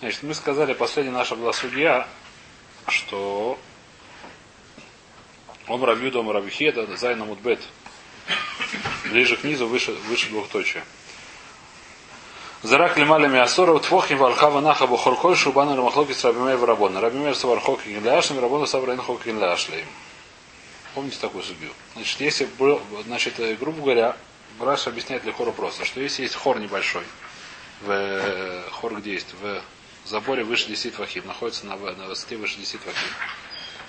Значит, мы сказали, последняя наша была судья, что он рабью дома рабихеда, зайна мудбет. Ближе к низу, выше, выше двухточия. Зарак лималями асора твохим вархава наха бухоркой шубана рамахлоки с рабимей в рабона. Рабимей с вархоки гинляшным, рабона с авраин хоки гинляшлеем. Помните такую судью? Значит, если, значит, э, грубо говоря, Раш объясняет для хора просто, что если есть хор небольшой, в э, хор где есть, в заборе выше 10 вахим, находится на, на высоте выше 10 вахим,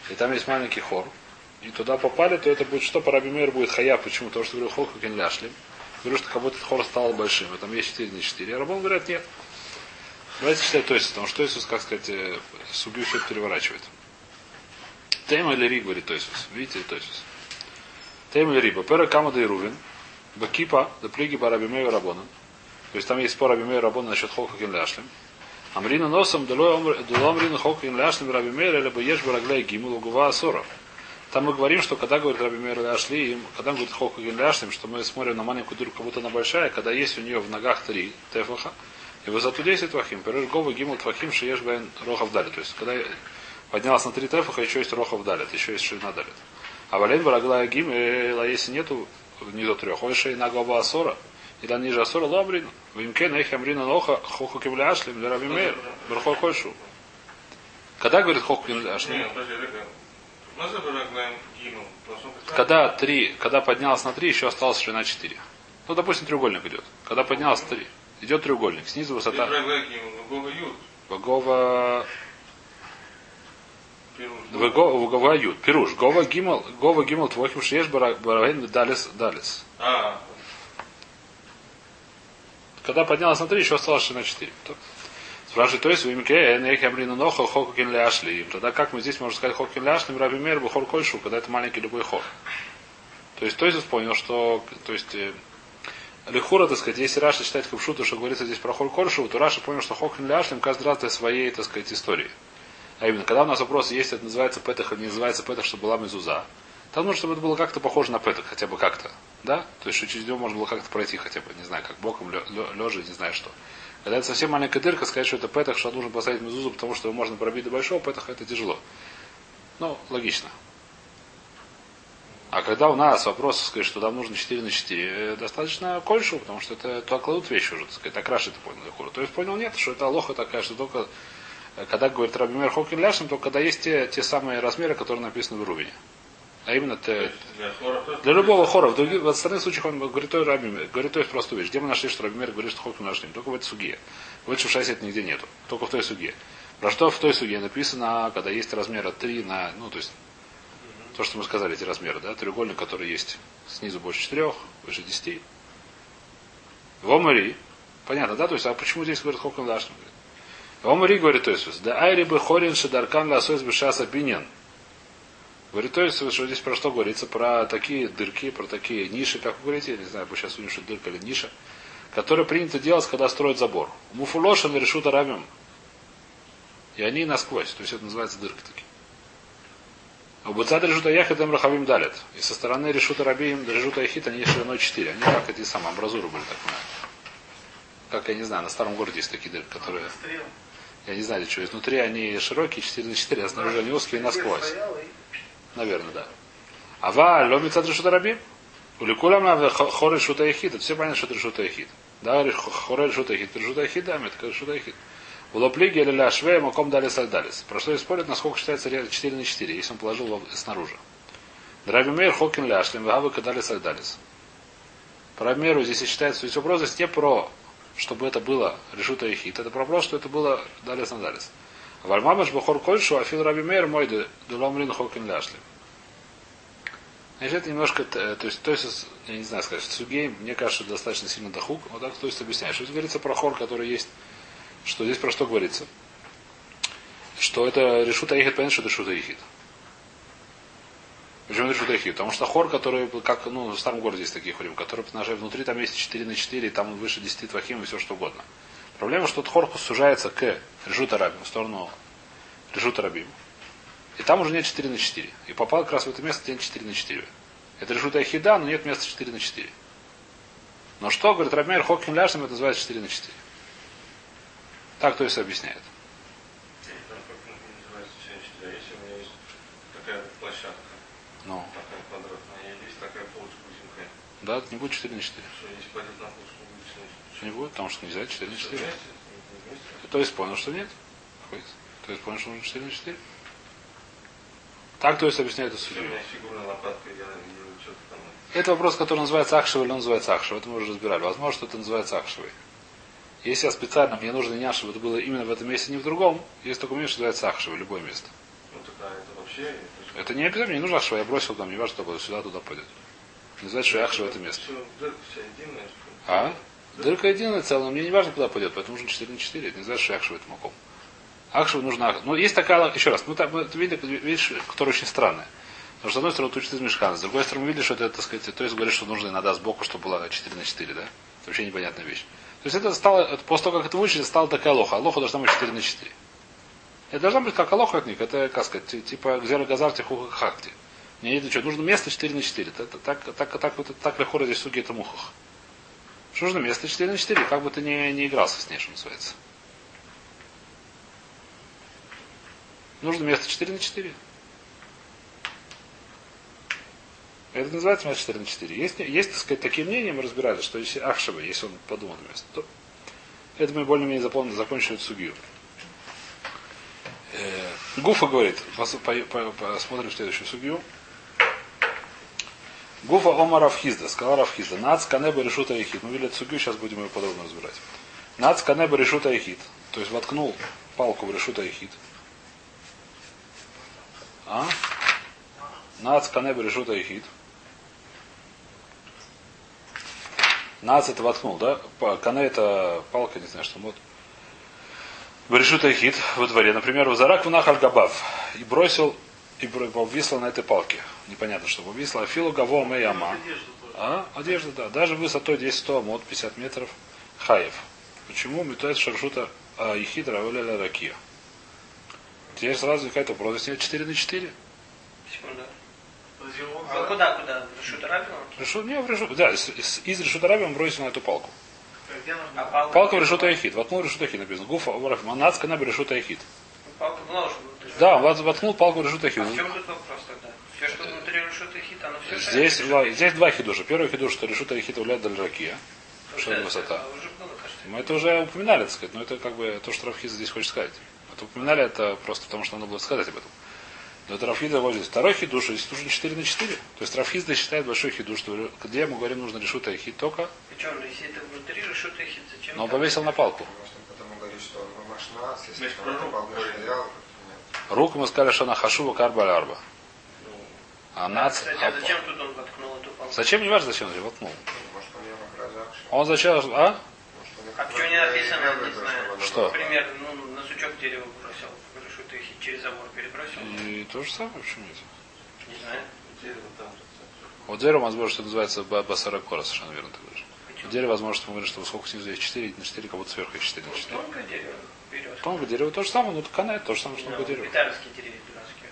и там есть маленький хор, и туда попали, то это будет что? Парабимер будет хая. Почему? Потому что говорю, хол как ляшлим. Говорю, что как будто хор стал большим. И там есть 4 на 4. А Рабон говорят, нет. Давайте читать то есть, потому что Иисус, как сказать, э, судью все переворачивает. Тема или Ри, говорит Тойсус. Видите, Тойсус. Тема или Риба. Пера Камада и Рувин. Бакипа, да плиги Барабимея Рабона. То есть там есть спор Абимея Рабона насчет Холка Кенляшлем. Амрина носом Дуломрина Холка Кенляшлем Рабимея, либо ешь Бараглей Гиму Лугува Асоров. Там мы говорим, что когда говорит Раби Мейр Ляшли, когда говорит Холка Ляшлим, что мы смотрим на маленькую дырку, как будто она большая, когда есть у нее в ногах три тефаха, и высоту 10 твахим, переш говы гимл твахим шиеш бен рохов далит. То есть, когда поднялась на три тефаха, еще есть рохов далит, еще есть ширина далит. А вален барагла гим, если нету ниже трех, ой шей на глава асора, или ниже асора лабрин, вимке нейх амрина ноха хоху кивляшлим для Раби Мейр, брахой хойшу. Когда говорит хоху кивляшлим? Когда три, когда поднялась на три, еще осталось ширина 4. Ну, допустим, треугольник идет. Когда поднялась три, идет треугольник. Снизу высота. Гова. Гова Ют. Пируш. Гова Гимал. Гова Гимал Твохим Шеш Бараген Далис Далис. Когда поднялась на три, еще осталось ширина 4. Спрашивает, то есть в имке Энех Амрина Ноха Хокин Ляшли. Тогда как мы здесь можем сказать Хокин Ляшли, Раби Мер, Бухор Кольшу, когда это маленький любой хор. То есть, то есть понял, что, то есть, э, Лихура, так сказать, если Раша считает Капшуту, что говорится здесь про Хор Кольшу, то Раша понял, что Хокин Ляшлим каждый раз для своей, так сказать, истории. А именно, когда у нас вопрос есть, это называется Петах или не называется Петах, чтобы была мезуза, там нужно, чтобы это было как-то похоже на Петах, хотя бы как-то. Да? То есть, через него можно было как-то пройти хотя бы, не знаю, как боком, лежа, не знаю что. Когда это совсем маленькая дырка, сказать, что это петах, что нужно поставить мезузу, потому что его можно пробить до большого петаха, это тяжело. Ну, логично. А когда у нас вопрос, сказать, что там нужно 4 на 4, э, достаточно кольшу, потому что это то кладут вещи уже, так сказать, так Раши это понял Лехура. То есть понял нет, что это лоха такая, что только э, когда говорит Рабимер Хокин Ляшем, то когда есть те, те самые размеры, которые написаны в Рувине. А именно те, для любого хора. В, других, в остальных случаях он говорит той Рабимер, говорит то есть простую вещь. Где мы нашли, что Рабимер говорит, что Хокин Ляшем? Только в этой суге. В шайсе это нигде нету. Только в той суге. Про что в той суге написано, когда есть размера 3 на, ну, то есть, то, что мы сказали, эти размеры, да, треугольник, который есть снизу больше 4, выше 10. В Омари, понятно, да, то есть, а почему здесь говорит Хокон Лашн? В Омари говорит то есть, да айри бы хорин шадаркан ласойс бы шаса бинен. Говорит, то есть, что здесь про что говорится? Про такие дырки, про такие ниши, как вы говорите, я не знаю, сейчас у что дырка или ниша, которые принято делать, когда строят забор. Муфулошин решут арабим. И они насквозь. То есть это называется дырка таки. У Буцад решута яхет им рахавим далят. И со стороны решута рабим, решута яхит, они шириной 4. Они как эти самые амбразуры были, так понимаю. Как я не знаю, на старом городе есть такие дырки, которые. Я не знаю, что изнутри они широкие, 4 на 4, а снаружи они узкие насквозь. Наверное, да. Ава, ломится решута рабим. Уликулам на хоры шута. Это все понятно, что это решута яхид. Да, хоры решута яхид. Решута яхид, да, это решута яхид. У лоплиги или ля швея маком дали сальдалис. Про что спорят, насколько считается 4 на 4, если он положил снаружи. Драби Мейр Хокин ляшлем, вагавы кадали сальдалис. По Рабимеру здесь считается, есть вопрос не про, чтобы это было решута яхид. Это про вопрос, что это было далис на далис. Вальмамаш бахор кольшу, афил Раби Мейр мой дуламрин Хокин ляшлем. Значит, это немножко, то есть, то есть, я не знаю сказать, Сугей, мне кажется, достаточно сильно дохук. Вот так, то есть, объясняет. Что здесь говорится про хор, который есть, что здесь про что говорится? Что это решута ехит, понятно, что это решута ехит. Почему это решута ехит? Потому что хор, который, как, ну, в старом городе есть такие хорим, которые, внутри там есть 4 на 4, и там выше 10 твахим и все что угодно. Проблема, что Тхорхус сужается к Решута Рабим, в сторону Решута Рабим. И там уже нет 4 на 4. И попал как раз в это место, где нет 4 на 4. Это Решута Ахида, но нет места 4 на 4. Но что, говорит Рабмейр, Хокин Ляшем, это называется 4 на 4. Так то есть объясняет. Ну. Да, это не будет 4 на 4. Что, не спадет на что? Не будет, потому что нельзя 4 на Что, 4. вместе? Не вместе? То есть понял, что нет. То есть понял, что нужно 4 на 4. Так, то есть объясняет это Все, у судья. меня фигурная лопатка, я вижу что-то там. Это вопрос, который называется Ахшевый или он называется Ахшевый. Это мы уже разбирали. Возможно, что это называется Ахшевый. Если я специально, мне нужно не чтобы это было именно в этом месте, не в другом, есть такое место, что называется Ахшевый, любое место. Ну такая, это вообще... Не обязательно, не нужно Ахшевый, я бросил там, не важно, что будет, сюда, туда пойдет. Не знать, что Ахшевый это место. А? Дырка единая целая, мне не важно, куда пойдет, поэтому нужно 4 на 4. Это не значит, что Ахшевый это маком. Ахшевый нужно... Ну, есть такая, еще раз, ну, мы это видели, видишь, которая очень странная. Потому что, с одной стороны, учится из мешкана, с другой стороны, мы видели, что это, так сказать, то есть говорит, что нужно иногда сбоку, чтобы было 4 на 4, да? Это вообще непонятная вещь. То есть это стало, после того, как это выучили, стало такая лоха. А лоха должна быть 4 на 4. Это должна быть как от них. Это, как сказать, ти- типа гзера газарти хуха хакти. Мне это что, нужно место 4 на 4. Это, так, так, так, вот, так легко здесь суги это мухах. Что нужно место 4 на 4, как бы ты не, не игрался с ней, что называется. Нужно место 4 на 4. Это называется место 4 на 4. Есть, есть так сказать, такие мнения, мы разбирали, что если Ахшева, если он подумал на место, то это мы более-менее запомнили, закончили сугию. Э, Гуфа говорит, пос- по- по- посмотрим следующую судью. Гуфа Ома Равхизда, сказал Равхизда, Нац Канеба решута Ехид. Мы видели судью, сейчас будем ее подробно разбирать. Нац Канеба решута Ехид. То есть воткнул палку в решута Ехид. А? Нац Канеба решута Ехид. Нац это воткнул, да? Кане это палка, не знаю, что вот. Решут Айхид во дворе. Например, в Зарак в Нахаль Габав. И бросил, и повисло на этой палке. Непонятно, что повисло. Афилу Гаво Мэяма. А? Одежда, да. Даже высотой 10 100 мод 50 метров. Хаев. Почему метает шаршута а, Ехид Равеля Ракия? Теперь сразу возникает вопрос, если нет 4 на 4. Секунду. А куда, куда? В Решут Арабину? Решу, не, в решу, да, из, из, из Решута Раби он бросил на эту палку. А палка? Палка в Решута Ехид. Воткнул Решута Ехид написано. Гуфа Манацка на Решута Ехид. Палка в нож. внутри. Да, он вот- воткнул палку в Решута А в чем тут вопрос тогда? Все, что внутри Решут и Хит, оно все Здесь, два- здесь два хидуша. Первый хидуш, что решута и хита уляд ракия. Что это высота. Уже кажется. Мы это уже упоминали, так сказать, но это как бы то, что Рафхиза здесь хочет сказать. Это упоминали, это просто потому, что надо было сказать об этом. Но это Рафхиза вот здесь. Второй хидуш, здесь нужно 4 на 4. То есть Рафхиза считает большой хидуш, что где мы говорим, нужно решута и хит только, Причем, если это внутри Решут и Хит, зачем? но он повесил на палку. Может, он говорит, что он машнас, если Значит, он пророк палку говорит. потерял, нет. Руку мы сказали, что она хашува карба арба. А нац... Кстати, а зачем тут он воткнул эту палку? Зачем, не важно, зачем он воткнул. Может, он ее награждавший. Он зачем, а? Их А почему не написано, не знаю. Что? Например, ну, на сучок дерева бросил. Решут и Хит через забор перебросил. И то же самое, почему нет? Не знаю. Дерево там. Вот дерево, возможно, что называется ба- басаракора, совершенно верно ты говоришь. Дерево, возможно, что мы говорим, что сколько снизу есть 4 на 4, как будто сверху есть 4 на 4. Тонкое дерево. Тонкое дерево то же самое, ну канает то же самое, что Ну, тонкое дерево. Гитарские деревья дурацкие.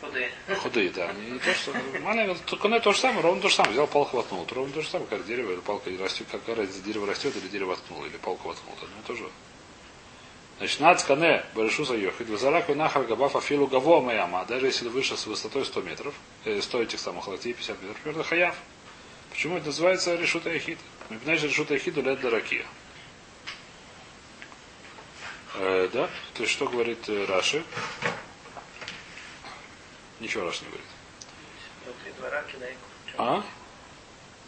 вот эти. Худые. Худые, да. Они не то, что маленькое, то- канает то же самое, ровно то же самое. Взял палку воткнул. Ровно то же самое, как дерево или палка растет, как разница, дерево растет или дерево воткнул, или палку воткнул. Это одно и то же. Значит, нац кане барышу заехать, вазарак и нахар габаф афилу гаво маяма, даже если выше с высотой 100 метров, э, 100 этих самых локтей, 50 метров, это хаяв. Почему это называется решута яхид? Что решута яхид уляд даракия. Э, да? То есть что говорит э, Раши? Ничего Раши не говорит. Внутри двора кидай. А?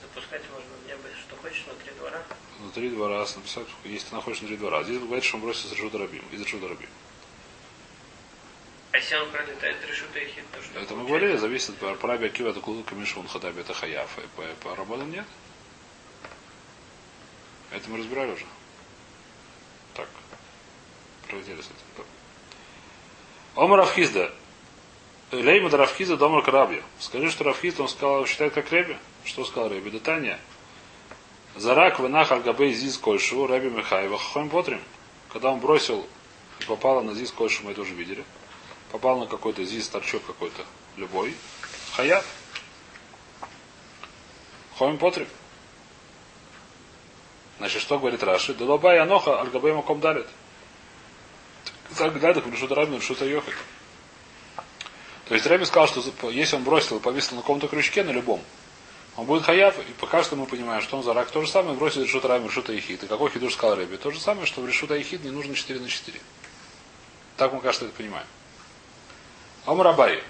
Запускать можно небо, что хочешь, внутри двора. Внутри двора написать, если ты находишься внутри двора. А здесь говорит, что он бросится из Решута Рабим. Из Решута Рабим. А если он пролетает решута и хит, то что? Это мы говорили, зависит от параби Акива, это кулу камишу, он хадаби, это хаяф. И по, по работам нет. Это мы разбирали уже. Так. Омар Равхизда. Лейма да Равхизда дома Карабья. Скажи, что Равхизда, он сказал, считает как Реби. Что сказал Реби? Да Таня. Зарак вынах аль-габей зиз кольшу, Реби Михаева, хохом потрим. Когда он бросил и попало на зиз кольшу, мы это уже видели. Попал на какой-то зиз, торчок какой-то, любой. Хаят. Хомим потрим. Значит, что говорит Раши? Дулаба и Аноха, аль-габей маком далит. Так глядах, решут рабин, решут йохет. То есть Рэби сказал, что если он бросил и повесил на каком-то крючке, на любом, он будет хаяв, и пока что мы понимаем, что он за рак. То же самое бросит решут рами, решута ехид. И какой хидуш сказал Рэби? То же самое, что в решута ехид не нужно 4 на 4. Так мы, кажется, это понимаем. Омрабай.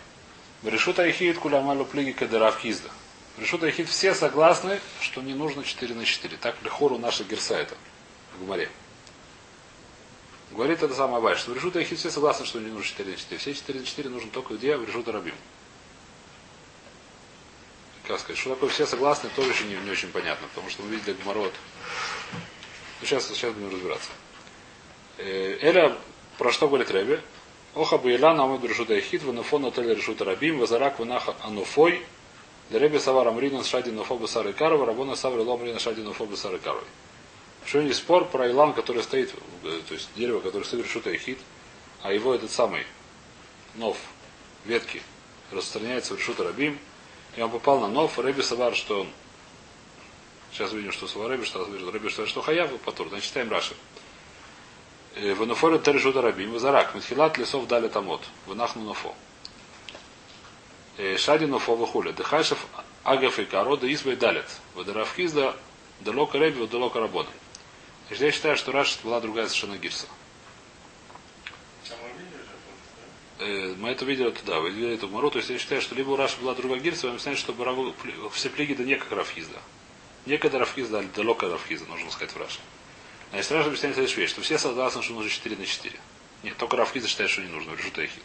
Решута ехид кулямалю плиги кадырав хизда. Решута ехид все согласны, что не нужно 4 на 4. Так лихору наша герсайта в Гумаре. Говорит это самое Абай, что в Решута Яхид все согласны, что не нужно 4 на 4. Все 4 на 4 нужно только где? В Решута Рабим. Как сказать, что такое все согласны, тоже еще не, не очень понятно, потому что мы видели Гмарот. Ну, сейчас, сейчас будем разбираться. Э, Эля, про что говорит Рэбе? Оха Буэла на Амад Решута Яхид, Ванафон Отель Решута Рабим, Вазарак Ванаха Ануфой, Ребе Савар Амрина Шади Нуфоба Сары Карова, Рабона Савар Ломрина Шади Нуфоба Сары Каровой. Что есть спор про илан, который стоит, э, то есть дерево, которое стоит Решута Яхид, а его этот самый нов, ветки, распространяется в Решута Рабим, и он попал на нов, Рэби Савар, что он Сейчас увидим, что Сава Рэби, что Рэби, что, что Хаяв и Патур. Значит, читаем Раши. Венофорет Тережуда Рабим, Вазарак, Митхилат лесов дали тамот, Ванахну Нофо. Шади Нофо Вахуля, Дыхашев Агаф и Каро, да Избай Далет, Вадаравхизда, Далока Рэби, Вадалока Рабона. Я считаю, что Раши была другая совершенно. А мы же, Э, Мы это видели туда, вы видели эту Мару, то есть я считаю, что либо у Раши была другая гирса, вы объясняете, что Бараву- все плиги да не как Рафхизда. Не как Рафхизда, а далеко Рафхизда, нужно сказать в Раши. Значит, Раши объясняет следующую вещь, что все согласны, что нужно 4 на 4. Нет, только Рафхизда считает, что не нужно, решут Эхид.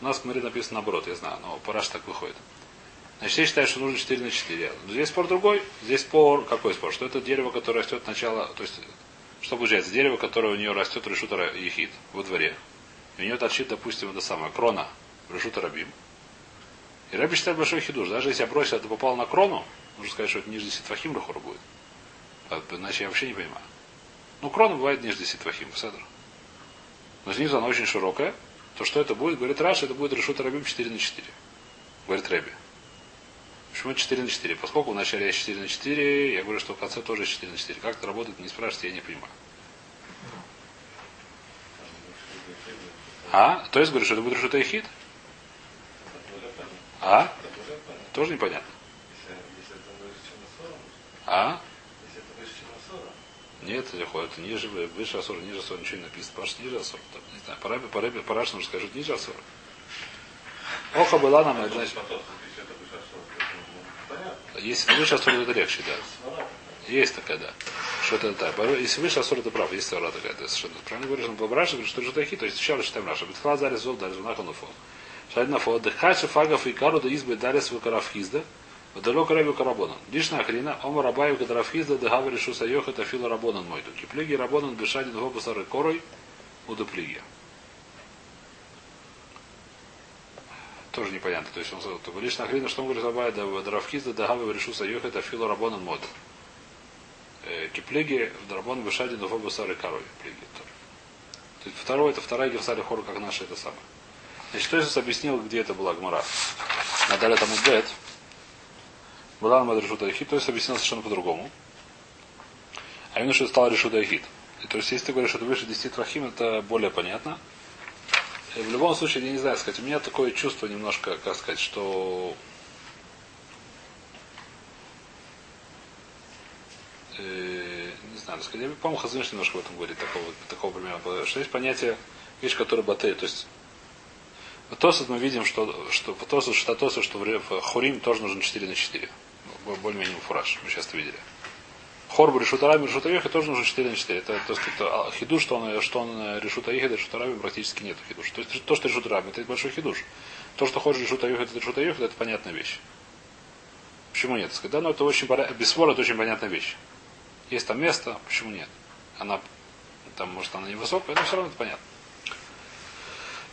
У нас в Маре написано наоборот, я знаю, но по Раши так выходит. Значит, я считаю, что нужно 4 на 4. Но здесь спор другой. Здесь спор, какой спор? Что это дерево, которое растет сначала, то есть, что получается? Дерево, которое у нее растет решута ехид во дворе. И у нее торчит, допустим, это самое, крона решута рабим. И Раби считает большой хидуш. Даже если я бросил, это попало на крону, нужно сказать, что это ниже ситвахим лихора будет. А, Иначе я вообще не понимаю. Ну, крона бывает ниже ситвахим, седр. Но снизу она очень широкая. То что это будет? Говорит Раш, это будет решута рабим 4 на 4. Говорит Рэби. Почему 4 на 4? Поскольку вначале есть 4 на 4, я говорю, что в конце тоже 4 на 4. Как это работает, не спрашивайте, я не понимаю. А? То есть говорю, что это будет решута хит? А? Тоже непонятно. если это выше, чем на 40, А? если это выше, чем на 40, Нет, это ходит это ниже, выше Асора, ниже Асора, ничего не написано. Паш ниже Асора. Не знаю, Рэбе, по Раши нужно сказать, ниже Асора. Оха была нам, значит, потом, если это выше 40, ну, если выше Асора, это легче, да. Есть такая, да. Что это так. Если выше Асур, это прав. Есть Сара такая, это совершенно правильно говоришь, он Раши говорит, что Жутахи, то есть сначала читаем Раша. Битхла дали зол, дали зунах онуфо. Шайд на фо, дыхача фагов и кару да избы дали свой карафхизда. Вдалек рабю карабонан. Лишна хрена, ома рабаю карафхизда, да гаври шу сайох, это фила рабонан мой. Киплиги рабонан бешадин в сары корой, удуплиги. Тоже непонятно. То есть он сказал, только лишь нахрена, что он говорит рабая, да дравхизда, да гаври решу сайох, это фила рабонан моду. Киплеги в Драбон Бешади до Фобусары Корой. Плеги тоже. То есть второе, это вторая Гевсари Хора, как наша это самое. Значит, кто Иисус объяснил, где это была Гмара? Надали там Бет. Была на Решута Эхид, то есть объяснил совершенно по-другому. А именно, что это стало Решута то есть, если ты говоришь, что это выше 10 трахим, это более понятно. И в любом случае, я не знаю сказать, у меня такое чувство немножко, как сказать, что э, не знаю, сказать, я, по-моему, Хазмиш немножко в этом говорит, такого, такого примера, что есть понятие, вещь, которая батей, то есть в Тосот мы видим, что, что в Тосот, что Тосот, что в Хурим тоже нужно 4 на 4. Ну, Более-менее фураж, мы сейчас это видели. Хор решутарами решутаехи тоже нужно 4 на 4. Это, то есть, это хидуш, что он, что он решутаехи, решутарами практически нет хидуш. То есть то, что решутарами, это большой хидуш. То, что хочешь решутаехи, это решутаехи, это понятная вещь. Почему нет? Да, но это очень без спора это очень понятная вещь. Есть там место, почему нет? Она там, может, она невысокая, но все равно это понятно.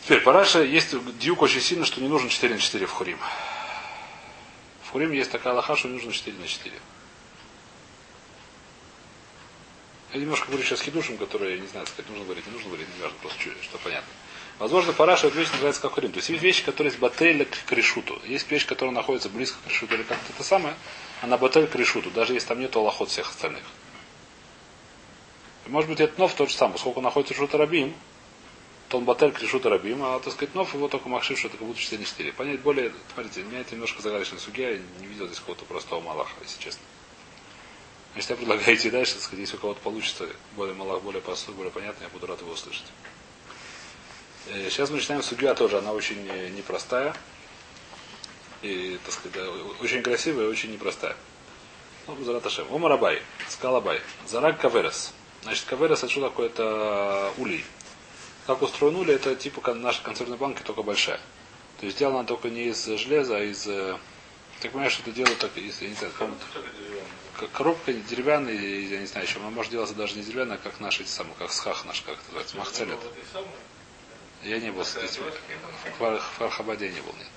Теперь, по Раше есть дюк очень сильно, что не нужно 4 на 4 в Хурим. В Хурим есть такая лоха, что не нужно 4 на 4. Я немножко говорю сейчас хидушем, который, я не знаю, сказать, нужно говорить, не нужно говорить, не важно, просто чуть, что понятно. Возможно, параша эта вещь называется как хурим. То есть есть вещи, которые есть батель к решуту. Есть вещь, которая находится близко к решуту или как-то это самое, она батель к решуту, даже если там нет аллахот всех остальных. И, может быть, это нов тот же самый. Поскольку находится решут рабим, Тон Батель Кришута Рабим, а, так сказать, Нов его только Махшив, что это как будто 4 на 4. Понять более, смотрите, меня это немножко загадочная судья, я не видел здесь какого-то простого Малаха, если честно. Значит, я предлагаю идти дальше, так сказать, если у кого-то получится более Малах, более простой, более понятный, я буду рад его услышать. Э, Сейчас мы начинаем судья тоже, она очень непростая. И, так сказать, да, очень красивая и очень непростая. Ну, Зараташем. Омар Абай. Сказал Абай. Зарак Каверес. Значит, Каверес это что такое? Это улей. Как устроен улей, это типа кон- наши консервные банки, только большая. То есть сделана только не из железа, а из... э, Ты понимаешь, что это делают так из, я не знаю, как- коробка деревянная, я не знаю, еще она может делаться даже не деревянная, как наши эти самые, как схах наш, как это называется, махцелет. Я не был с этим. В Фар- в Фархабаде не был, нет.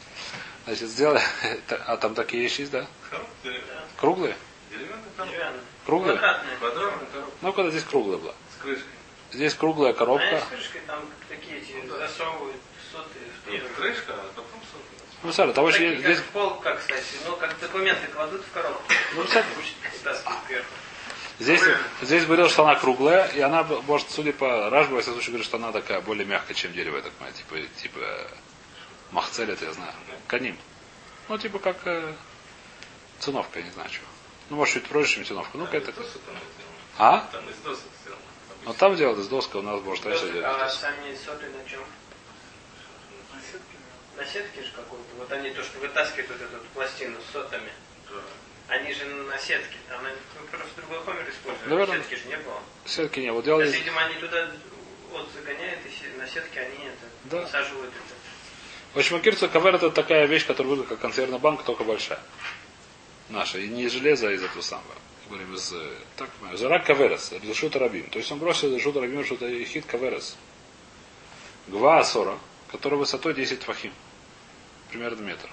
Значит, сделали, а там такие вещи есть, да? Круглые? Круглые? Ну, когда здесь круглая была. с крышкой. Здесь круглая А коробка. с крышкой там такие эти засовывают соты в Нет, крышка, а. Ну, смотри, того, что есть- как пол, как, кстати, ну, как документы кладут в коробку. Ну, кстати. Здесь, здесь говорил, что она круглая, и она, может, судя по Рашбу, во всяком случае, говорит, что она такая более мягкая, чем дерево, я так понимаю, типа, типа махцель, это я знаю. Каним. Ну, типа как э, циновка, я не знаю чего. Ну, может, чуть проще, чем циновка. Ну, какая-то... А? Там из досок сделано. Ну, там делают из доска, у нас, может, раньше делали. А сами соты на чем? На сетке же какой-то. Вот они то, что вытаскивают вот эту пластину с сотами. Да. Они же на сетке. Там они просто другой хомер используют. Наверное. Сетки же не было. Сетки не, вот То есть, делали... видимо, они туда вот загоняют, и на сетке они это Да. насаживают это. В общем, кирца кавер это такая вещь, которая выглядит как консервная банка, только большая. Наша. И не из железа, а из этого самого. Говорим, из... э, Так. Зарак каверес, решут рабим. То есть он бросил решут рабим, что это хит каверес. Гва асора, который высотой 10 фахим. Примерно метр.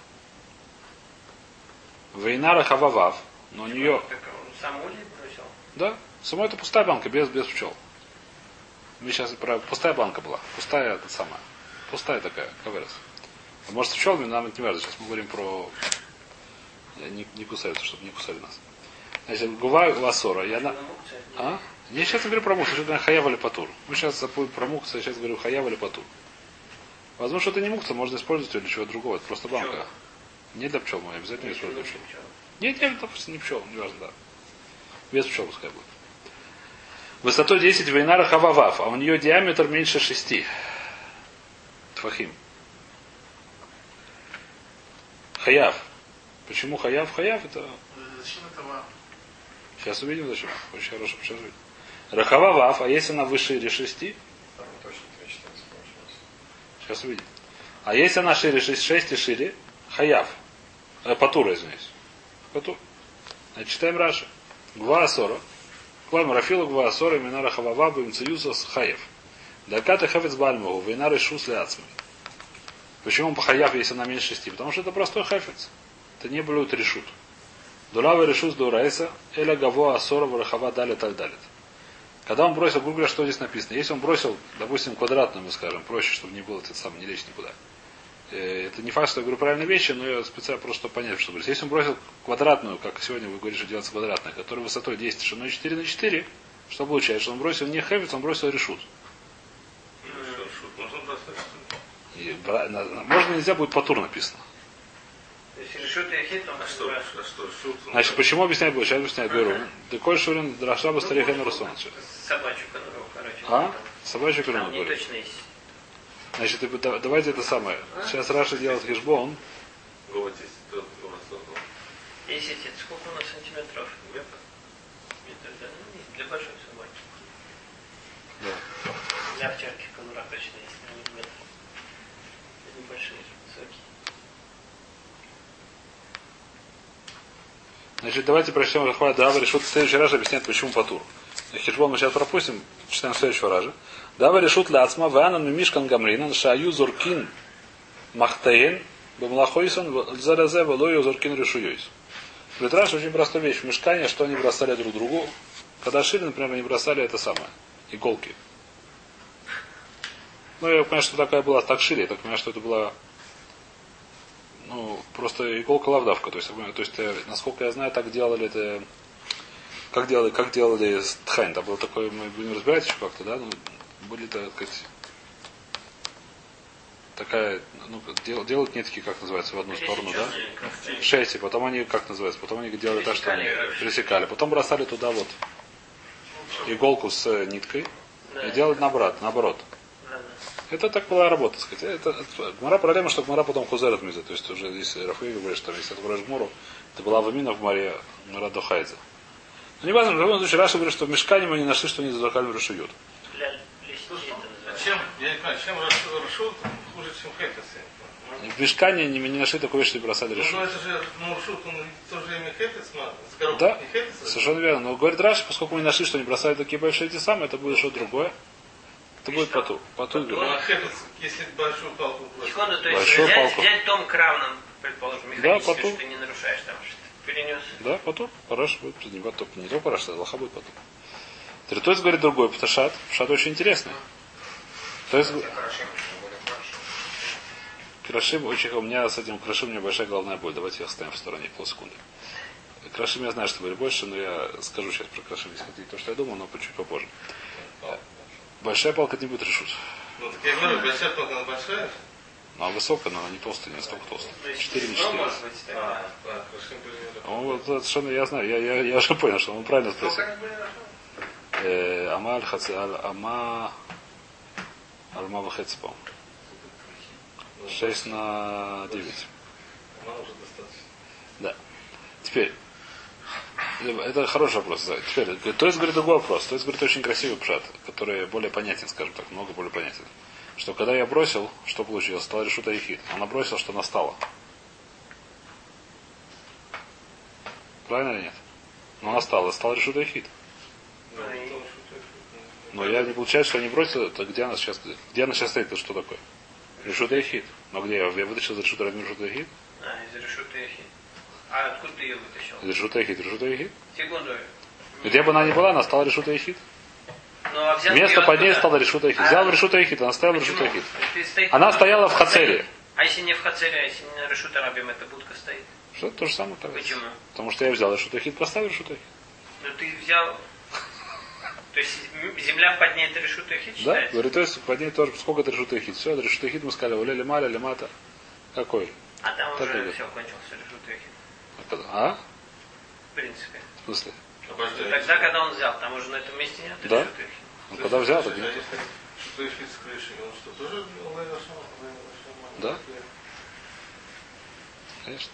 Вейнара хававав, но у нее... Да, само это пустая банка, без, без пчел. Мы сейчас про пустая банка была. Пустая это самая. Пустая такая, каверес. А может с пчелами, нам это не важно. Сейчас мы говорим про... Я Не, не кусаются, чтобы не кусали нас. Значит, гува у Асора. И она... На. А? Я сейчас говорю про мукцию, что это хаяв или патур. Мы сейчас запомним про мукцию, я сейчас говорю хаяв или патур. Возможно, что это не мукция, можно использовать ее для чего другого. Это просто банка. Пчел. Не для пчел, мы обязательно Ничего используем не для пчел. Нет, нет, допустим, не пчел, не важно, да. Без пчел пускай будет. Высотой 10 вейнара хававав, а у нее диаметр меньше 6. Твахим. Хаяв. Почему хаяв? Хаяв это... Зачем это вам? Сейчас увидим зачем. Очень хорошо, сейчас увидим. Рахававав, а если она выше или 6, Там точно 3 получилось. Сейчас увидим. А если она шире 6, 6 и шире, хаяв. Э, патура, извиняюсь. Патур. Значит, читаем Раши. Гва Асора. Клам Рафилу Гва Асора, Минара Хавава, Бимцаюса Хаев. Даката Хавец Бальмову, Вейнары Шус Ляцмы. Почему он похаяв, если она меньше 6? Потому что это простой хафец. Это не блюд решут. Дулава решус до Эля Гаво Асора Варахава Далит так далит. Когда он бросил, грубо говоря, что здесь написано? Если он бросил, допустим, квадратную, мы скажем, проще, чтобы не было этот сам, не лечь никуда. Э, Это не факт, что я говорю правильные вещи, но я специально просто чтобы понять, что говорить. Если он бросил квадратную, как сегодня вы говорите, что делается квадратная, которая высотой 10, шириной 4 на 4, что получается? Что он бросил не хевец, он бросил решут. И бра- на- на- можно нельзя будет написано. И хит, он А что? А Значит, почему объяснять будет? Сейчас объясняю, говорю. Деколь шурин драшаба стариха Русона. Собачью корову, короче. А? Курин не говорит. точно есть. Значит, давайте это самое. Сейчас Раша делает хижбон. Вот здесь тот у нас ну, Если это сколько у нас сантиметров? метр. Метр, да? Ну, для большой собаки. Да. Для овчарки конура точно есть, но не метр. Это небольшие, высокие. Значит, давайте прочтем Рахвай Дава решут. Следующий раз объясняет, почему патур. Хижбон мы сейчас пропустим, читаем следующего раза. Дава решут ляцма, ванан мимишкан гамринан, шаю зуркин махтейн, бамлахойсон, заразе, валою зуркин решуюйс. Литраж очень простая вещь. В что они бросали друг другу. Когда шили, например, они бросали это самое. Иголки. Ну, я понимаю, что такая была, так шили. Я так понимаю, что это была ну, просто иголка лавдавка. То есть, то есть э, насколько я знаю, так делали это. Как делали, как делали с ткань? Там был такой, мы будем разбирать еще как-то, да? Ну, были, так сказать, такая, ну, дел- делают нитки, как называется, в одну сторону, да? Пересеченные, как Шесть, и потом они, как называется, потом они делали так, что они Пересекали. Потом бросали туда вот иголку с э, ниткой и делали наоборот, наоборот. Это так была работа, так сказать. Это, это, Гмара проблема, что Гмара потом хузерет миза. То есть уже если Рафаэль говорит, что если откроешь Гмору, это была вамина в море Гмара дохайдзе. Но не важно, в любом случае Раша говорит, что в мешкане мы не нашли, что они Рашуют. Это А называется. чем, я не понимаю, чем Рашу- Рашут хуже, чем Хефес? В мешкане не, не нашли такой вещи, что бросали Ну, Рашут. ну, это же, ну, Рашут, он тоже имя Хефес, но с коробкой Да, не совершенно верно. Но говорит Раша, поскольку мы не нашли, что они бросали такие большие эти самые, это будет что-то другое. Это будет поту. Поту. Ну, а Хефес, если большую палку бросить. Секунду, то есть Большую взять, палку. взять дом к равным, предположим, механически, потом. что ты не нарушаешь там, что перенес. Да, потом. Параш будет не потоп. Не только параш, а лоха будет потоп. Тритойц говорит другой, пташат. Пшат очень интересный. То есть. Крашим очень... У меня с этим крашим у меня большая головная боль. Давайте их оставим в стороне полсекунды. Крашим я знаю, что были больше, но я скажу сейчас про крашим, если хотите, то, что я думал, но чуть попозже. Большая палка не будет решить. Ну, так я говорю, большая палка, она большая? Ну, а высокая, но она не толстая, не настолько толстая. То есть 4 на дом 4. может быть тогда. А, а, Рашим примерно. Он вот это совершенно я знаю, я, я, я уже понял, что он правильно спросил. Э, Амаль аль ама альма вахец, по 6 на 9. Она уже достаточно. Да. Теперь, это хороший вопрос. Теперь, то есть говорит другой вопрос. То есть говорит очень красивый пшат, который более понятен, скажем так, много более понятен. Что когда я бросил, что получилось? Стал решута ехид. Она бросила, что настала. Правильно или нет? Но она стала, стала решута ехид. Что Но я не получается, что они бросили, то где она сейчас, где она сейчас стоит, это что такое? Решута ехид. Но где я? Я вытащил за решута Равин решута ехид? А, из решута ехи. А откуда ты ее вытащил? Решута ехид, решута ехид. Секунду. Где бы она ни была, она стала решута ехид. Ну, а Место под ней стало решута Эхид. Взял решута Эхид, она стояла в решута Эхид. Она стояла в Хацере. А если не в Хацере, а если не на решута рабим, эта будка стоит? Что то же самое? так. Почему? Потому что я взял решута Эхид, поставил решута Эхид. Ну ты взял... То есть земля под ней это решута ехи Да? Говорит, то есть под ней тоже, сколько это решута Эхид? Все, это решута Эхид мы сказали, уля лималя, лимата. Какой? А там уже все кончился решута когда- А? В принципе. В смысле? Тогда, когда он взял, там уже на этом месте нет Да. Ну, когда взял, так А нет. если что Эхид с крышей, он что, тоже Лай Рашам? Лай Рашам? Да. Конечно.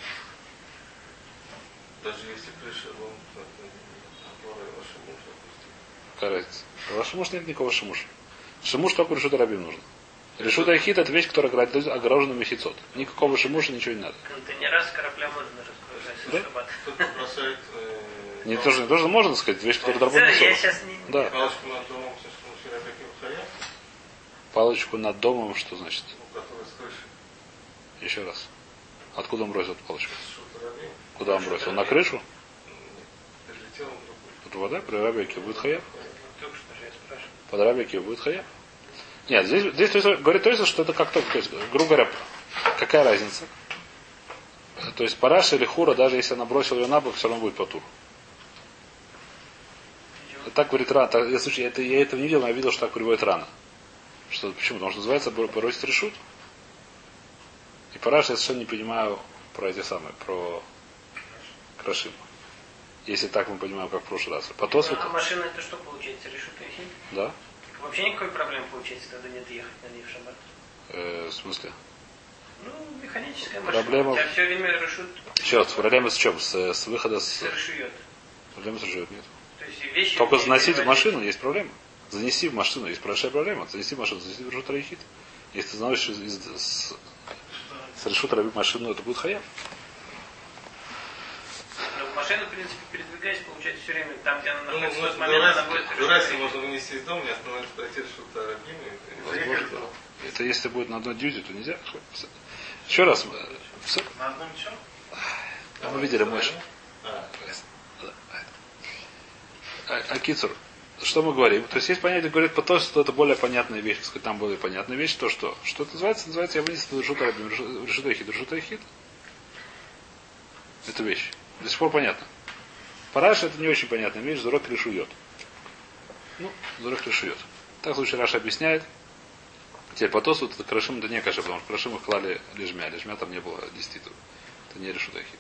Даже если крыша, он опора Рашам, допустим. Какая разница? В Шимуш нет никакого шимуша. Шимуш только решута рабим нужно. Решута Эхид это вещь, которая ограждена- огорожена месяцот. Никакого шимуша, ничего не надо. Контейнера с корабля можно разгружать Да? Кто-то бросает Не тоже, тоже можно сказать, вещь, которая сейчас не... Да. палочку над домом, что значит? ну, Еще раз. Откуда он бросил эту палочку? Куда он бросил? На крышу? прилетел он другой. Тут вода, при рабике будет хая. Только что же я спрашиваю. Под рабике будет хая. Нет, здесь, здесь то есть, говорит то есть, что это как только, то есть, грубо говоря, какая разница? То есть параша или хура, даже если она бросила ее на бок, все равно будет потур. Так говорит рано. Так, я, слушай, это, я этого не видел, но я видел, что так приводит рано. Что, почему? Потому что называется бор- бросить решут. И параша я совершенно не понимаю про эти самые, про крашим. Если так мы понимаем, как в прошлый раз. По Тосфу, А машина это что получается? Решута ехи? да? Вообще никакой проблемы получается, когда нет ехать на ней в шаббат. Э, в смысле? Ну, механическая машина. Проблема- У тебя все время решут, раз, проблема с чем? С, с выхода с... решует. Проблема с ржет нет. Только заносить в машину есть проблема. Занеси в машину есть большая проблема. Занеси в машину, занеси в решут. Если ты знаешь, из, с, с решут машину, это будет хаяв. Но в машину, в принципе, передвигаясь, получается все время там, где она Ну, находится, в может, тот момент она будет в ехи. можно вынести из дома, не остановиться, пройти что-то рабими. Возможно. Это если будет на одной дьюти, то нельзя. Еще раз. э. На одном чем? А мы видели мышь. А, А, что мы говорим? То есть есть понятие, говорит по то, что это более понятная вещь, сказать, там более понятная вещь, то что? Что это называется? Называется, я вынес решута рабим, решута хит, решута хит. Это вещь. До сих пор понятно. Параша это не очень понятная вещь, Зурок решует. Ну, Зурок решует. Так в случае Раша объясняет. Теперь по Тосу это крашим это не каша, потому что крашим их клали лежмя. Лежмя там не было 10 тут. Это не решут ахид.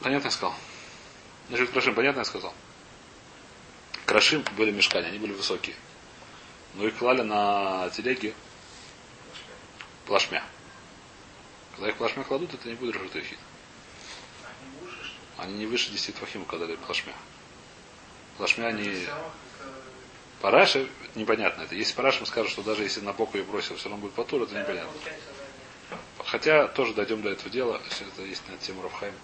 Понятно я сказал? Значит, крашим, понятно я сказал? Крашим были мешкани, они были высокие. Но их клали на телеги плашмя. Когда их плашмя кладут, это не будет решут ахид. Они не выше 10 твахим, когда дали плашмя. Плашмя они... Параши, непонятно это. Если Парашим скажет, что даже если на бок ее бросил, все равно будет потур, это непонятно. Хотя тоже дойдем до этого дела, если это есть на тему Рафхайм.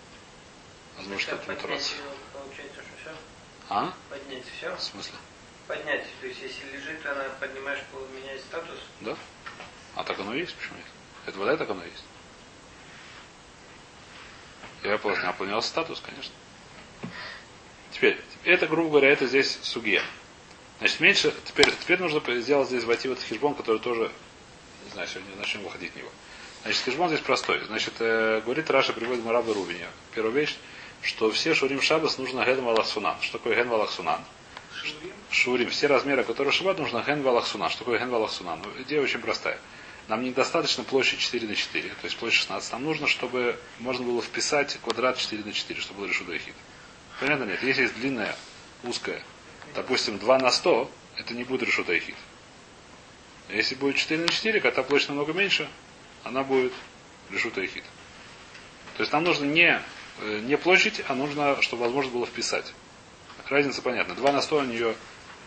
Возможно, что это все? А? Поднять все? В смысле? Поднять. То есть, если лежит, она поднимаешь, меняет статус. Да? А так оно и есть, почему нет? Это вода так оно и есть. Я понял, поменялся статус, конечно. Теперь, это, грубо говоря, это здесь сугия. Значит, меньше, теперь, теперь нужно сделать здесь войти в этот хижбон, который тоже, не знаю, сегодня начнем выходить в него. Значит, хижбон здесь простой. Значит, э, говорит Раша, приводит Марабы Рубиня. Первая вещь, что все шурим шабас нужно ген валахсунан. Что такое ген валахсунан? Шурим? Все размеры, которые шабат, нужно ген валахсунан. Что такое ген валахсунан? Ну, идея очень простая. Нам недостаточно площадь 4 на 4, то есть площадь 16. Нам нужно, чтобы можно было вписать квадрат 4 на 4, чтобы был решудой хит. Понятно нет? Если есть длинная, узкая, допустим, 2 на 100, это не будет решудой хит. Если будет 4 на 4, когда площадь намного меньше, она будет решудой хит. То есть нам нужно не, не площадь, а нужно, чтобы возможно было вписать. Разница понятна. 2 на 100 у нее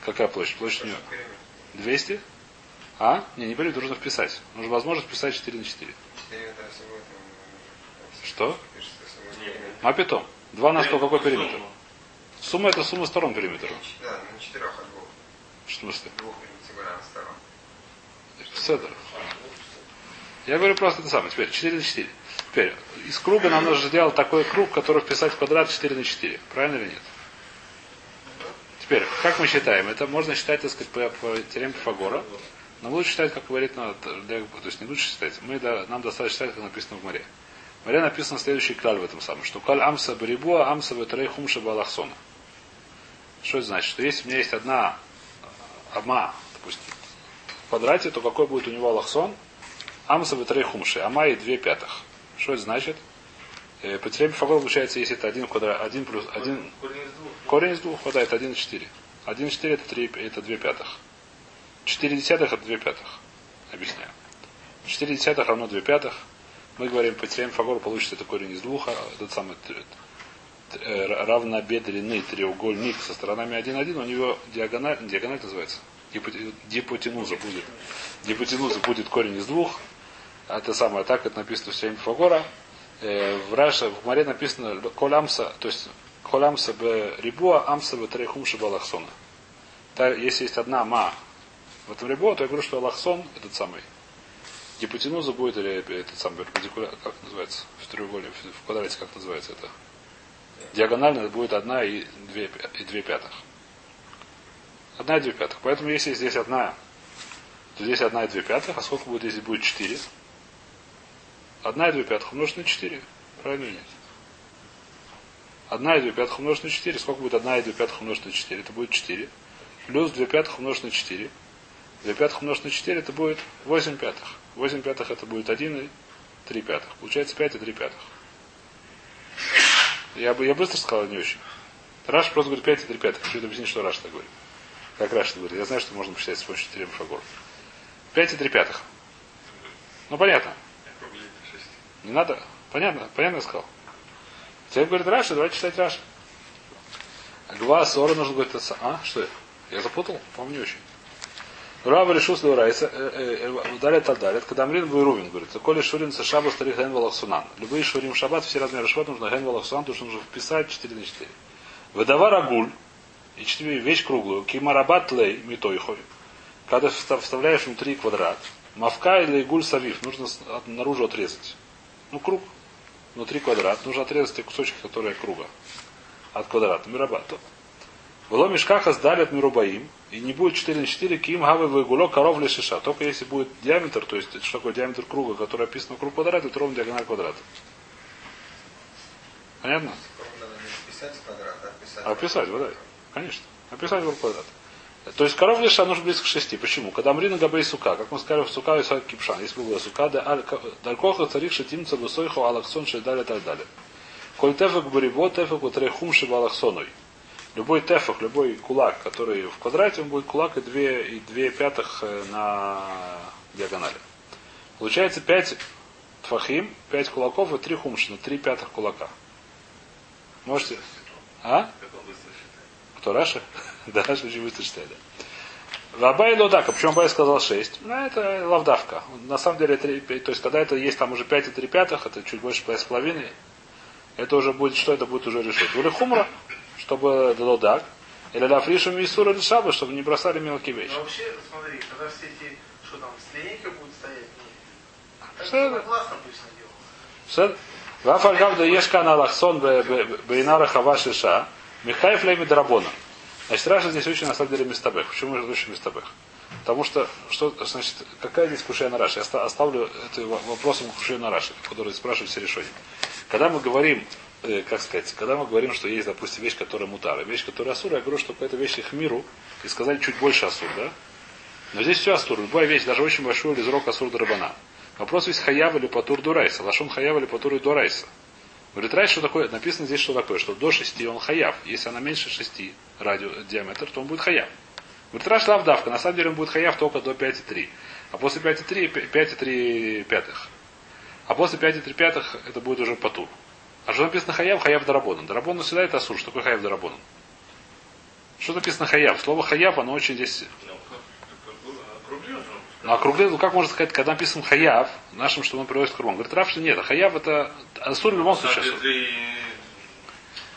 какая площадь? Площадь у нее 200? А? Не, не периметр нужно вписать. Нужно возможность вписать 4 на 4. Периметр, если будет, м, Что? пишется, если будет периметр. А питом. 2 на 100 какой периметр? Сумма это сумма сторон периметра. Да, на четырех от двух. В смысле? Двух сторон. Седер. Я говорю просто это самое. Теперь 4 на 4. Теперь, из круга нам нужно сделать такой круг, который вписать в квадрат 4 на 4. Правильно или нет? Теперь, как мы считаем? Это можно считать, так сказать, по, по теореме Пифагора. Но лучше считать, как говорит, на, для- то есть не лучше считать. Мы, да, нам достаточно считать, как написано в море. В море написано следующий клаль в этом самом, что каль амса барибуа амса ветрей хумша балахсона. Что это значит? Что если у меня есть одна ама, допустим, в квадрате, то какой будет у него аллахсон? Амса ветрей хумши, ама и две пятых. Что это значит? Э, По теореме Пифагора получается, если это один квадрат, один плюс один, Корень из двух. Корень из двух хватает 1,4. 1,4 это, 3, это 2 пятых. 4 десятых это 2 пятых. Объясняю. 4 десятых равно 2 пятых. Мы говорим, по теореме Фагора получится это корень из двух, а этот самый э, равнобедренный треугольник со сторонами 1,1, у него диагональ, диагональ называется, Гипоте- гипотенуза будет. Гипотенуза будет корень из двух. А Это самое, так это написано в теореме Фагора. Э, В Раше, в море написано колямса, то есть колямса б рибуа, амса б трейхумша балахсона. Та- Если есть одна ма в этом рибуа, то я говорю, что аллахсон, этот самый, гипотенуза будет, или этот самый перпендикуляр, как называется, в треугольнике, в- квадрате, как называется это? Диагонально будет одна и две, и две пятых. Одна и две пятых. Поэтому если здесь одна, то здесь одна и две пятых, а сколько будет, если будет четыре? Одна и две пятых умножить на четыре. Правильно или нет? Одна и две пятых умножить на четыре. Сколько будет одна и две пятых умножить на четыре? Это будет четыре. Плюс две пятых умножить на четыре. Две пятых умножить на четыре, это будет восемь пятых. Восемь пятых это будет один и три пятых. Получается пять и три пятых. Я, бы, я быстро сказал, не очень. Раш просто говорит 5 и 3 пятых. Хочу объяснить, что Раш так говорит. Как Раш говорит. Я знаю, что можно посчитать с помощью теоремы Фагора. 5 и 3 пятых. Ну, понятно. Не надо. Понятно, понятно я сказал. Теперь говорит Раша, давайте читать Раша. Гва Сора нужно говорить, са- а, что это? Я запутал? По-моему, не очень. Рава решил с Леурайса, ударит отдарит, когда Амрин Рувин говорит, коли шурин со шаба старик ген валахсунан. Любые шурим шаббат, все размеры шаббат нужно ген валахсунан, потому что нужно вписать 4 на 4. Выдава рагуль, и 4 вещь круглую, кимарабат лей, митойхой. Когда вста- вставляешь внутри квадрат, мавка или гуль савив, нужно наружу отрезать. Ну, круг, внутри квадрат, нужно отрезать те кусочки, которые круга от квадрата. Мирабат. Было мешкаха сдалят мирубаим, и не будет 4 на 4, ким гавы выгуло коров шиша. Только если будет диаметр, то есть что такое диаметр круга, который описан вокруг квадрата, это ровно диагональ квадрата. Понятно? Надо не писать квадрат, а. А описать, вот да. Конечно. Описать вокруг квадрата. То есть коров лишь же близко к шести. Почему? Когда мрина габей сука, как мы сказали, в сука и сука кипшан, если было сука, да далькоха царих шатимца высойху алаксон шейдали и так далее. Коль тефек барибо, тефек утрехум шибалахсоной. Любой тефах, любой кулак, который в квадрате, он будет кулак и две, и две пятых э, на диагонали. Получается пять тфахим, пять кулаков и три хумшина, три пятых кулака. Можете? А? Кто Раша? Да, Шучи быстро читает. Вабай Лодака, почему Абай сказал 6? Ну, это лавдавка. На самом деле, 3, то есть, когда это есть там уже 5 и 3 пятых, это чуть больше 5,5, это уже будет, что это будет уже решать. Или хумра, чтобы лодак, или ляфришу мисура или шаба, чтобы не бросали мелкие вещи. Но вообще, смотри, когда все эти, что там, слинейка будут стоять. Ну, что это? Классно пусть наделал. Вафальгавда ешка на лахсон бейнара хавашиша, михай флейми драбона. Значит, Раша здесь очень на самом деле местабех. Почему же очень местабех? Потому что, что, значит, какая здесь кушая на Раши? Я оста- оставлю это во- вопросом кушая на Раши, который спрашивают все решения. Когда мы говорим, э, как сказать, когда мы говорим, что есть, допустим, вещь, которая мутара, вещь, которая асура, я говорю, что какая-то вещь их миру, и сказали чуть больше асур, да? Но здесь все асур. Любая вещь, даже очень большой лизрок асур драбана. Вопрос есть хаяв или патур дурайса. Лашон хаяв или патур дурайса. Говорит, Рай, что такое? Написано здесь, что такое, что до 6 он хаяв. Если она меньше 6 радио, диаметр, то он будет хаяв. Говорит, Раш лавдавка. На самом деле он будет хаяв только до 5,3. А после 5,3 5,3 пятых. А после 5,3 пятых это будет уже патур. А что написано хаяв? Хаяв дарабонан. Дарабонан всегда это асур. Что такое хаяв дарабонан? Что написано хаяв? Слово хаяв, оно очень здесь Ну, как- как было, округлил же он. ну, как можно сказать, когда написан хаяв, нашим, что он приводит к Говорит, Рав, что нет, а хаяв это асур в любом случае. асур.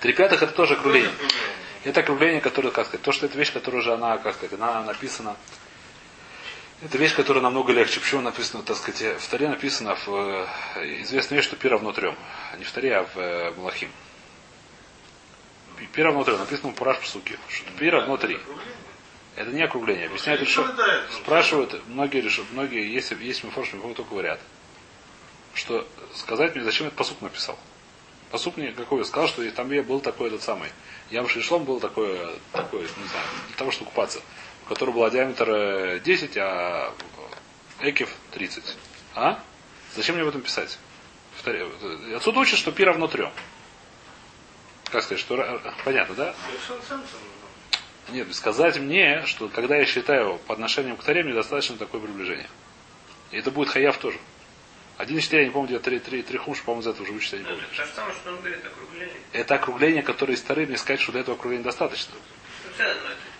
Три- пятых это тоже округление. Это округление, которое, как сказать, то, что это вещь, которая уже она, как сказать, она написана. Это вещь, которая намного легче. Почему написано, так сказать, в Таре написано в э, известная вещь, что пи равно трем. Не в Таре, а в э, Малахим. Пи- Пи равно трем. Написано в Пураш по суке. Что пи равно три. Округление. Это не округление. Дает? Ну, спрашивают, многие решат, многие, есть, есть мифорши, только говорят, что сказать мне, зачем этот посук написал. Посук мне какой? Сказал, что там я был такой этот самый. Ям Шишлом был такой, такой, не знаю, для того, чтобы купаться. У которого был диаметр э, 10, а Экев 30. А? Зачем мне об этом писать? Э, Отсюда учат, что пи равно трем. Как сказать, что понятно, да? Нет, сказать мне, что когда я считаю по отношению к таре, мне достаточно такое приближение. И это будет хаяв тоже. Один четыре, я не помню, где три, три, три хумш, по-моему, из этого уже вычитать не помню. То же самое, что он говорит, округление. Это округление, которое из тары, мне сказать, что до этого округления достаточно. Ну, это.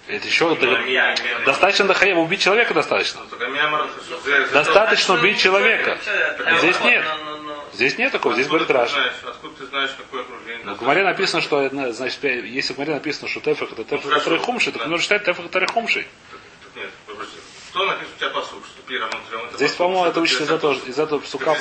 Это еще Ну, я- достаточно до хаява. Убить человека достаточно. Ну, за- за- Достаточно убить Ну, человека. это- А здесь нет. Здесь нет такого, здесь говорит Раш. Откуда ты знаешь, какое окружение? Но в Гумаре написано, что это, значит, если в Гумаре написано, что тефах это тефах, хорошо. который хумши, так нужно считать тефах, который хумши. Нет. Кто написал у тебя посуд, что? Это Здесь, по-моему, это учится из этого, из этого псука.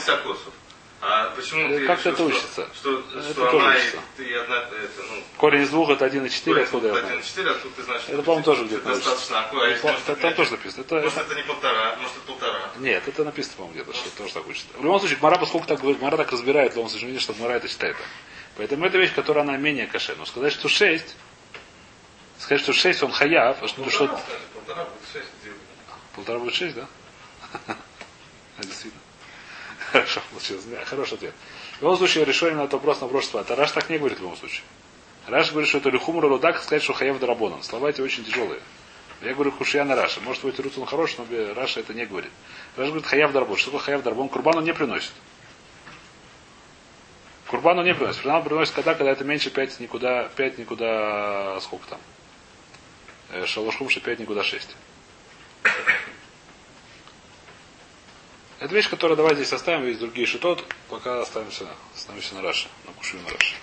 А почему Э, ты как решил, это что- учится? Что, Это что тоже она учится. и одна, это, ну, Корень из двух это 1,4, откуда я знаю? 1,4, откуда ты знаешь, Это, что по-моему, тоже где-то достаточно. А? Это, Если может, там нет. тоже написано. Это, Может, это- не полтора, может, это полтора. Нет, это написано, по-моему, где-то, что тоже так учится. В любом случае, Мара, поскольку так говорит, Мара так разбирает, случае, видишь, что Мара это считает. Поэтому это вещь, которая она менее каше. Но сказать, что 6, сказать, что 6 он хаяв, а что, что Полтора, скажи, полтора будет шесть, где будет? полтора будет 6, да? А, Действительно. Хорошо, Хороший ответ. В любом случае, решение на этот вопрос на прошлый Это Раш так не говорит в любом случае. Раш говорит, что это лихумра рудак, сказать, что хаяв дарабонан. Слова эти очень тяжелые. Я говорю хушия на Раша. Может быть, Руц он хороший, но Раша это не говорит. Раш говорит хаяв дарабон. Что такое хаяв дарабон? Курбану не приносит. Курбану не приносит. Курбану приносит когда, когда это меньше 5 никуда, 5 никуда, сколько там? Э, Шалош хумши 5 никуда 6. Это вещь, которую давай здесь оставим, есть другие шитот, пока оставимся, остановимся на Раше, на кушаю на Раше.